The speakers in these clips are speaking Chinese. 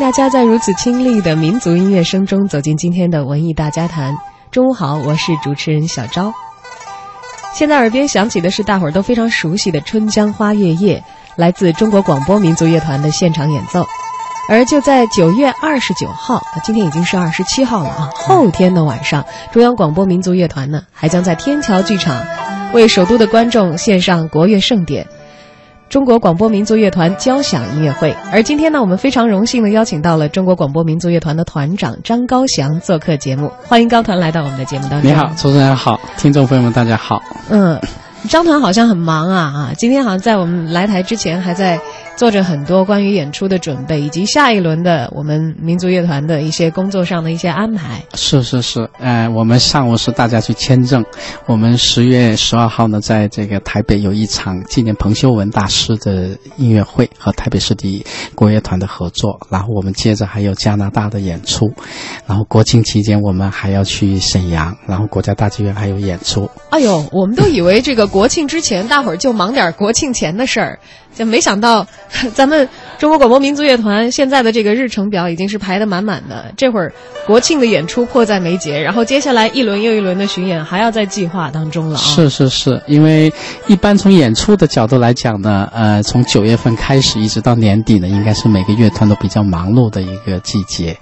大家在如此清丽的民族音乐声中走进今天的文艺大家谈。中午好，我是主持人小昭。现在耳边响起的是大伙儿都非常熟悉的《春江花月夜》，来自中国广播民族乐团的现场演奏。而就在九月二十九号，今天已经是二十七号了啊，后天的晚上，中央广播民族乐团呢还将在天桥剧场为首都的观众献上国乐盛典。中国广播民族乐团交响音乐会，而今天呢，我们非常荣幸的邀请到了中国广播民族乐团的团长张高翔做客节目，欢迎高团来到我们的节目当中。你好，主持人好，听众朋友们大家好。嗯，张团好像很忙啊啊，今天好像在我们来台之前还在。做着很多关于演出的准备，以及下一轮的我们民族乐团的一些工作上的一些安排。是是是，呃，我们上午是大家去签证，我们十月十二号呢，在这个台北有一场纪念彭修文大师的音乐会，和台北市立国乐团的合作。然后我们接着还有加拿大的演出，然后国庆期间我们还要去沈阳，然后国家大剧院还有演出。哎呦，我们都以为这个国庆之前大伙儿就忙点国庆前的事儿。就没想到，咱们中国广播民族乐团现在的这个日程表已经是排得满满的。这会儿国庆的演出迫在眉睫，然后接下来一轮又一轮的巡演还要在计划当中了！是是是，因为一般从演出的角度来讲呢，呃，从九月份开始一直到年底呢，应该是每个乐团都比较忙碌的一个季节。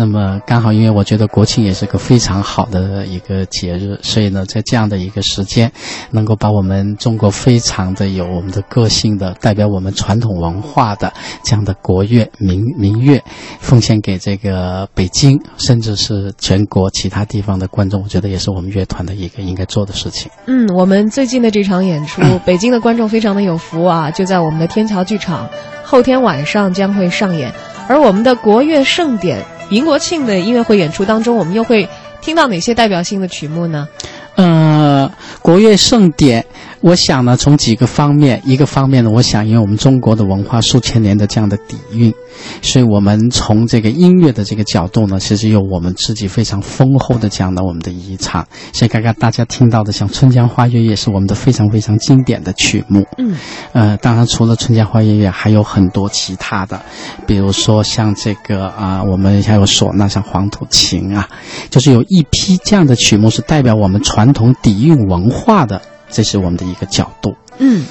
那么刚好，因为我觉得国庆也是个非常好的一个节日，所以呢，在这样的一个时间，能够把我们中国非常的有我们的个性的、代表我们传统文化的这样的国乐民民乐，奉献给这个北京，甚至是全国其他地方的观众，我觉得也是我们乐团的一个应该做的事情。嗯，我们最近的这场演出，北京的观众非常的有福啊，就在我们的天桥剧场，后天晚上将会上演，而我们的国乐盛典。迎国庆的音乐会演出当中，我们又会听到哪些代表性的曲目呢？呃，国乐盛典。我想呢，从几个方面，一个方面呢，我想，因为我们中国的文化数千年的这样的底蕴，所以我们从这个音乐的这个角度呢，其实有我们自己非常丰厚的这样的我们的遗产。所以刚刚大家听到的，像《春江花月夜》是我们的非常非常经典的曲目。嗯，呃，当然除了《春江花月夜》，还有很多其他的，比如说像这个啊，我们还有唢呐，像《黄土情》啊，就是有一批这样的曲目是代表我们传统底蕴文化的。这是我们的一个角度。嗯，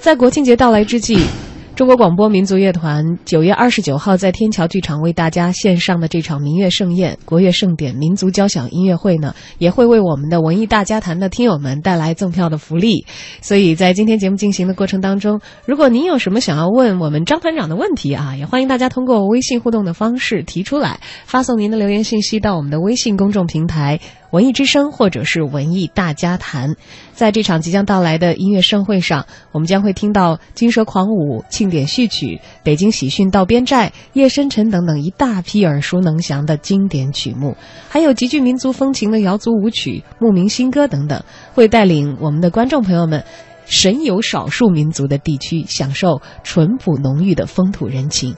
在国庆节到来之际。中国广播民族乐团九月二十九号在天桥剧场为大家献上的这场民乐盛宴——国乐盛典民族交响音乐会呢，也会为我们的文艺大家谈的听友们带来赠票的福利。所以在今天节目进行的过程当中，如果您有什么想要问我们张团长的问题啊，也欢迎大家通过微信互动的方式提出来，发送您的留言信息到我们的微信公众平台。文艺之声，或者是文艺大家谈，在这场即将到来的音乐盛会上，我们将会听到《金蛇狂舞》《庆典序曲》《北京喜讯到边寨》《夜深沉》等等一大批耳熟能详的经典曲目，还有极具民族风情的瑶族舞曲、牧民新歌等等，会带领我们的观众朋友们神游少数民族的地区，享受淳朴浓郁的风土人情。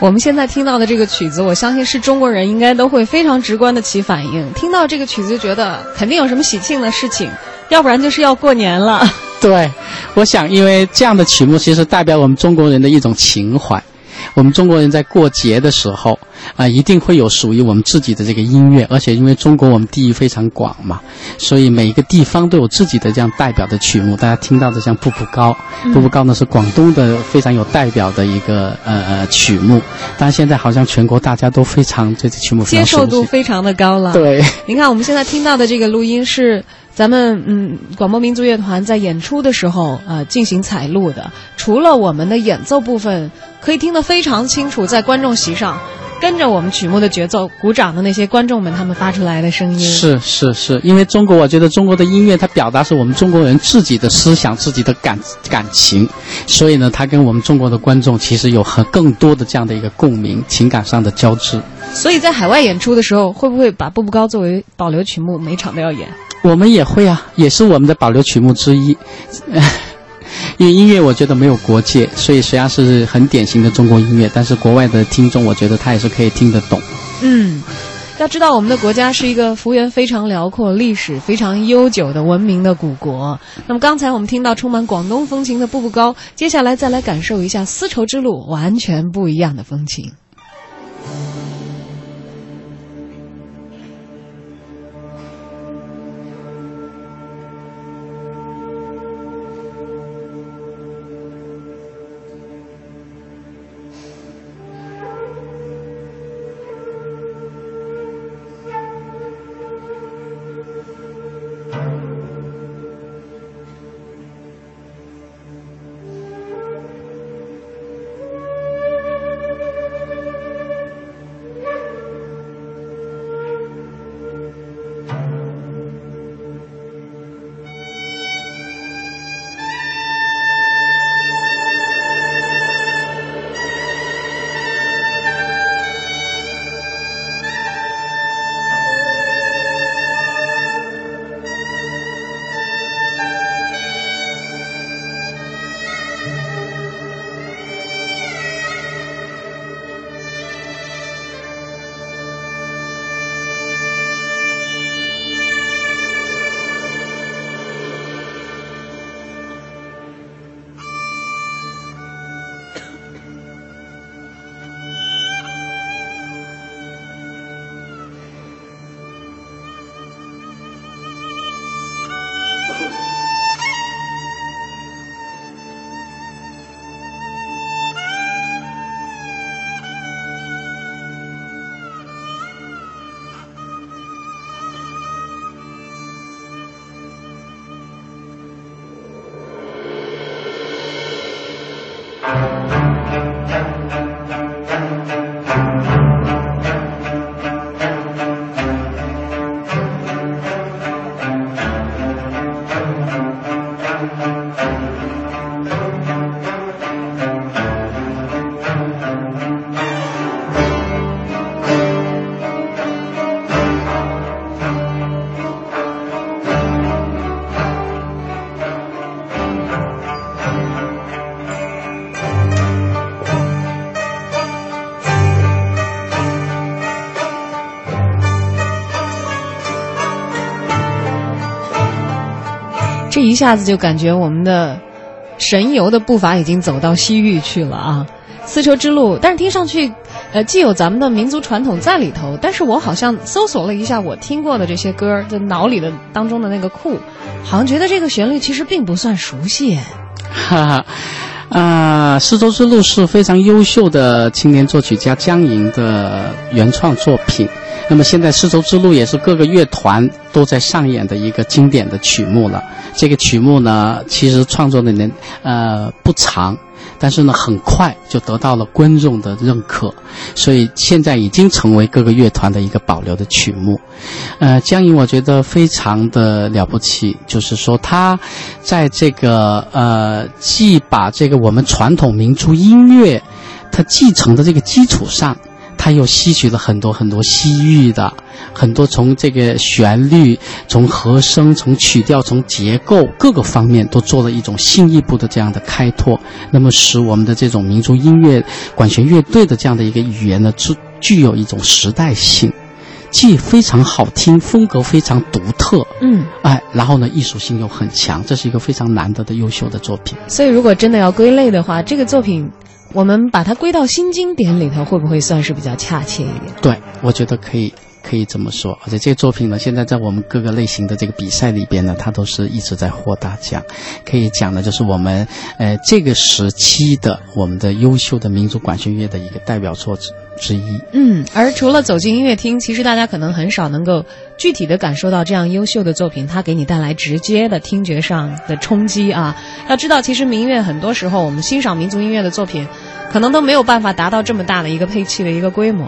我们现在听到的这个曲子，我相信是中国人应该都会非常直观的起反应。听到这个曲子就觉得肯定有什么喜庆的事情，要不然就是要过年了。对，我想，因为这样的曲目其实代表我们中国人的一种情怀。我们中国人在过节的时候啊，一定会有属于我们自己的这个音乐，而且因为中国我们地域非常广嘛，所以每一个地方都有自己的这样代表的曲目。大家听到的像《步步高》，《步步高》呢是广东的非常有代表的一个呃呃曲目，但现在好像全国大家都非常这曲目接受度非常的高了。对，您看我们现在听到的这个录音是。咱们嗯，广播民族乐团在演出的时候，呃，进行采录的。除了我们的演奏部分，可以听得非常清楚，在观众席上跟着我们曲目的节奏鼓掌的那些观众们，他们发出来的声音。是是是，因为中国，我觉得中国的音乐它表达是我们中国人自己的思想、自己的感感情，所以呢，它跟我们中国的观众其实有很更多的这样的一个共鸣、情感上的交织。所以在海外演出的时候，会不会把《步步高》作为保留曲目，每场都要演？我们也会啊，也是我们的保留曲目之一。因为音乐，我觉得没有国界，所以虽然是很典型的中国音乐，但是国外的听众，我觉得他也是可以听得懂。嗯，要知道我们的国家是一个幅员非常辽阔、历史非常悠久的文明的古国。那么刚才我们听到充满广东风情的《步步高》，接下来再来感受一下丝绸之路完全不一样的风情。一下子就感觉我们的神游的步伐已经走到西域去了啊！丝绸之路，但是听上去，呃，既有咱们的民族传统在里头，但是我好像搜索了一下我听过的这些歌，在脑里的当中的那个库，好像觉得这个旋律其实并不算熟悉。哈哈，啊，丝绸之路是非常优秀的青年作曲家江莹的原创作品。那么现在丝绸之路也是各个乐团都在上演的一个经典的曲目了。这个曲目呢，其实创作的年呃不长，但是呢很快就得到了观众的认可，所以现在已经成为各个乐团的一个保留的曲目。呃，江莹我觉得非常的了不起，就是说他在这个呃既把这个我们传统民族音乐它继承的这个基础上。他又吸取了很多很多西域的，很多从这个旋律、从和声、从曲调、从结构各个方面都做了一种新一步的这样的开拓，那么使我们的这种民族音乐管弦乐队的这样的一个语言呢，具具有一种时代性。既非常好听，风格非常独特，嗯，哎，然后呢，艺术性又很强，这是一个非常难得的优秀的作品。所以，如果真的要归类的话，这个作品，我们把它归到新经典里头，会不会算是比较恰切一点？对，我觉得可以。可以这么说，而且这个作品呢，现在在我们各个类型的这个比赛里边呢，它都是一直在获大奖。可以讲的就是我们呃这个时期的我们的优秀的民族管弦乐的一个代表作之一。嗯，而除了走进音乐厅，其实大家可能很少能够具体的感受到这样优秀的作品，它给你带来直接的听觉上的冲击啊。要知道，其实民乐很多时候我们欣赏民族音乐的作品，可能都没有办法达到这么大的一个配器的一个规模。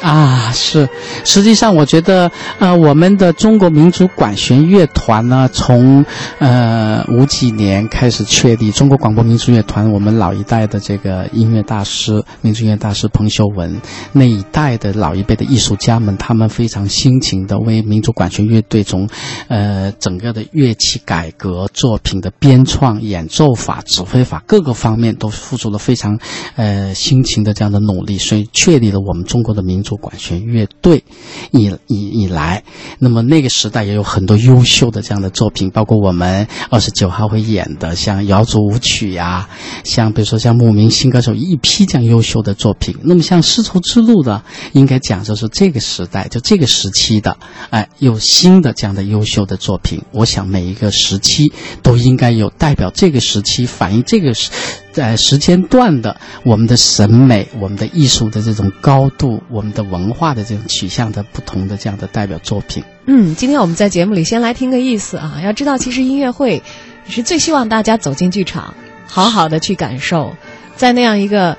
啊，是，实际上我觉得，呃，我们的中国民族管弦乐团呢，从呃五几年开始确立，中国广播民族乐团，我们老一代的这个音乐大师、民族音乐大师彭秀文那一代的老一辈的艺术家们，他们非常辛勤的为民族管弦乐队从，呃，整个的乐器改革、作品的编创、演奏法、指挥法各个方面都付出了非常，呃，辛勤的这样的努力，所以确立了我们中国的民族。管弦乐队以以以来，那么那个时代也有很多优秀的这样的作品，包括我们二十九号会演的，像瑶族舞曲呀，像比如说像牧民新歌手一批这样优秀的作品。那么像丝绸之路的，应该讲就是这个时代，就这个时期的，哎，有新的这样的优秀的作品。我想每一个时期都应该有代表这个时期反映这个时。在时间段的我们的审美、我们的艺术的这种高度、我们的文化的这种取向的不同的这样的代表作品。嗯，今天我们在节目里先来听个意思啊。要知道，其实音乐会是最希望大家走进剧场，好好的去感受，在那样一个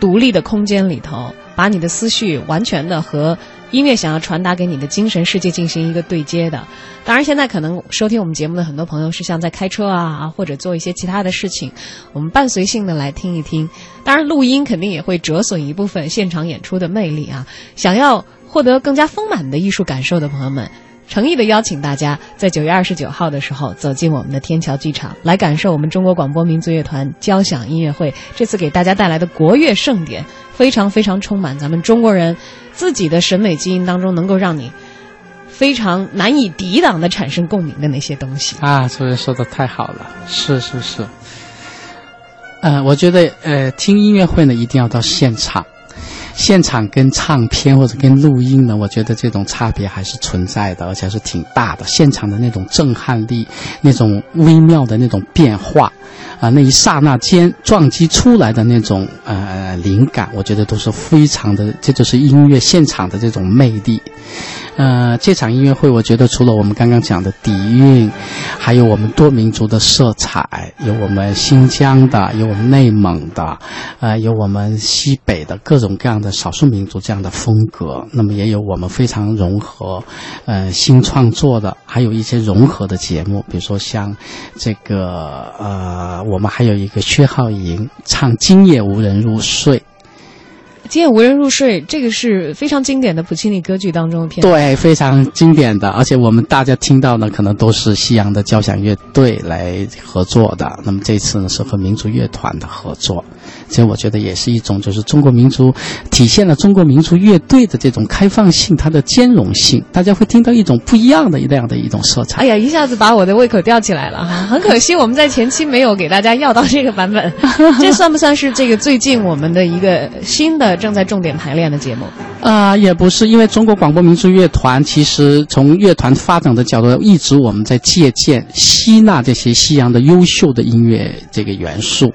独立的空间里头，把你的思绪完全的和。音乐想要传达给你的精神世界进行一个对接的，当然现在可能收听我们节目的很多朋友是像在开车啊，或者做一些其他的事情，我们伴随性的来听一听。当然录音肯定也会折损一部分现场演出的魅力啊。想要获得更加丰满的艺术感受的朋友们。诚意的邀请大家，在九月二十九号的时候走进我们的天桥剧场，来感受我们中国广播民族乐团交响音乐会这次给大家带来的国乐盛典，非常非常充满咱们中国人自己的审美基因当中，能够让你非常难以抵挡的产生共鸣的那些东西啊！主任说的太好了，是是是，呃，我觉得呃，听音乐会呢，一定要到现场。现场跟唱片或者跟录音呢，我觉得这种差别还是存在的，而且是挺大的。现场的那种震撼力，那种微妙的那种变化，啊，那一刹那间撞击出来的那种呃灵感，我觉得都是非常的，这就是音乐现场的这种魅力。呃，这场音乐会，我觉得除了我们刚刚讲的底蕴，还有我们多民族的色彩，有我们新疆的，有我们内蒙的，呃，有我们西北的各种各样的少数民族这样的风格。那么也有我们非常融合，呃，新创作的，还有一些融合的节目，比如说像这个，呃，我们还有一个薛浩莹唱《今夜无人入睡》。今夜无人入睡，这个是非常经典的普契尼歌剧当中的片段。对，非常经典的，而且我们大家听到呢可能都是西洋的交响乐队来合作的。那么这次呢是和民族乐团的合作，所以我觉得也是一种就是中国民族体现了中国民族乐队的这种开放性，它的兼容性，大家会听到一种不一样的那样的一种色彩。哎呀，一下子把我的胃口吊起来了哈！很可惜我们在前期没有给大家要到这个版本，这算不算是这个最近我们的一个新的？正在重点排练的节目，啊，也不是，因为中国广播民族乐团其实从乐团发展的角度，一直我们在借鉴、吸纳这些西洋的优秀的音乐这个元素。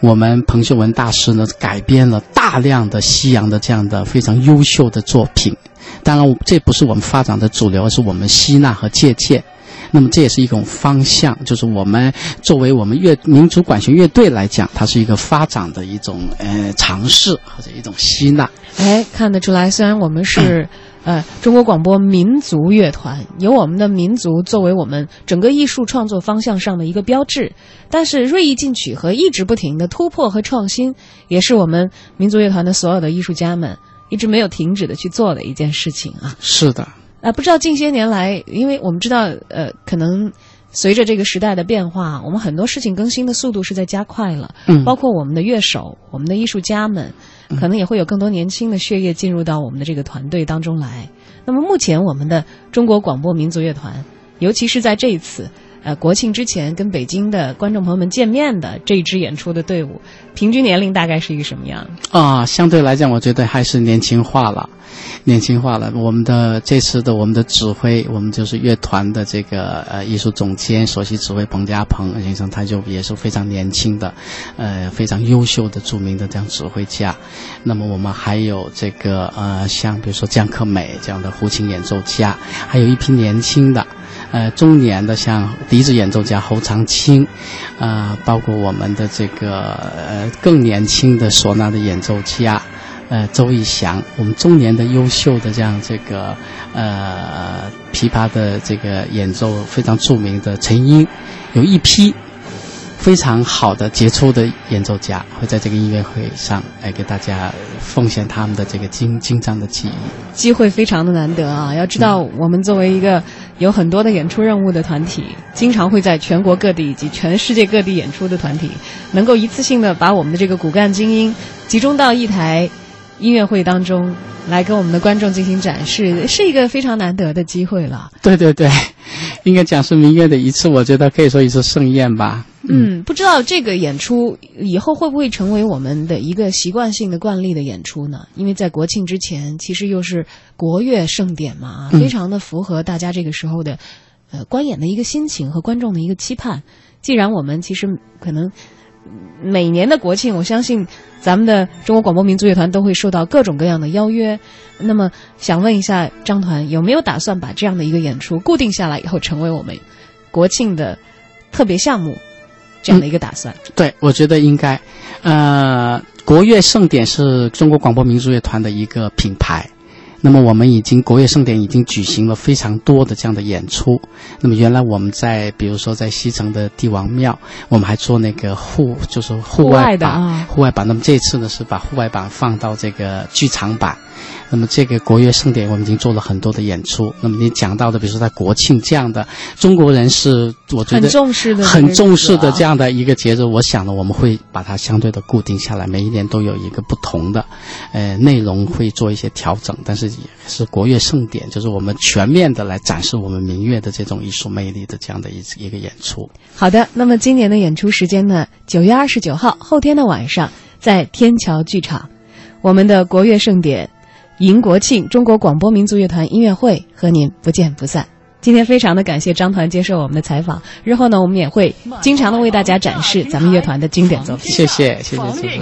我们彭秀文大师呢，改编了大量的西洋的这样的非常优秀的作品。当然，这不是我们发展的主流，而是我们吸纳和借鉴。那么这也是一种方向，就是我们作为我们乐民族管弦乐队来讲，它是一个发展的一种呃尝试或者一种吸纳。哎，看得出来，虽然我们是 呃中国广播民族乐团，有我们的民族作为我们整个艺术创作方向上的一个标志，但是锐意进取和一直不停的突破和创新，也是我们民族乐团的所有的艺术家们一直没有停止的去做的一件事情啊。是的。啊，不知道近些年来，因为我们知道，呃，可能随着这个时代的变化，我们很多事情更新的速度是在加快了。嗯，包括我们的乐手、我们的艺术家们，可能也会有更多年轻的血液进入到我们的这个团队当中来。那么目前我们的中国广播民族乐团，尤其是在这一次。呃，国庆之前跟北京的观众朋友们见面的这一支演出的队伍，平均年龄大概是一个什么样？啊，相对来讲，我觉得还是年轻化了，年轻化了。我们的这次的我们的指挥，我们就是乐团的这个呃艺术总监、首席指挥彭家鹏先生，他就也是非常年轻的，呃非常优秀的著名的这样指挥家。那么我们还有这个呃像比如说江克美这样的胡琴演奏家，还有一批年轻的。呃，中年的像笛子演奏家侯长青，啊，包括我们的这个呃更年轻的唢呐的演奏家，呃周义祥，我们中年的优秀的这样这个呃琵琶的这个演奏非常著名的陈英，有一批。非常好的杰出的演奏家会在这个音乐会上来给大家奉献他们的这个精精湛的技艺，机会非常的难得啊！要知道，我们作为一个有很多的演出任务的团体，经常会在全国各地以及全世界各地演出的团体，能够一次性的把我们的这个骨干精英集中到一台音乐会当中来跟我们的观众进行展示，是一个非常难得的机会了。对对对，应该讲是民乐的一次，我觉得可以说一次盛宴吧。嗯，不知道这个演出以后会不会成为我们的一个习惯性的惯例的演出呢？因为在国庆之前，其实又是国乐盛典嘛，非常的符合大家这个时候的呃观演的一个心情和观众的一个期盼。既然我们其实可能每年的国庆，我相信咱们的中国广播民族乐团都会受到各种各样的邀约。那么，想问一下张团，有没有打算把这样的一个演出固定下来以后，成为我们国庆的特别项目？这样的一个打算，对，我觉得应该，呃，国乐盛典是中国广播民族乐团的一个品牌，那么我们已经国乐盛典已经举行了非常多的这样的演出，那么原来我们在比如说在西城的帝王庙，我们还做那个户就是户外版，户外版，那么这次呢是把户外版放到这个剧场版。那么这个国乐盛典，我们已经做了很多的演出。那么你讲到的，比如说在国庆这样的，中国人是我觉得很重视的，很重视的这样的一个节日。我想呢，我们会把它相对的固定下来，每一年都有一个不同的，呃，内容会做一些调整。但是也是国乐盛典，就是我们全面的来展示我们民乐的这种艺术魅力的这样的一一个演出。好的，那么今年的演出时间呢？九月二十九号，后天的晚上，在天桥剧场，我们的国乐盛典。迎国庆，中国广播民族乐团音乐会和您不见不散。今天非常的感谢张团接受我们的采访，日后呢，我们也会经常的为大家展示咱们乐团的经典作品。谢谢，谢谢。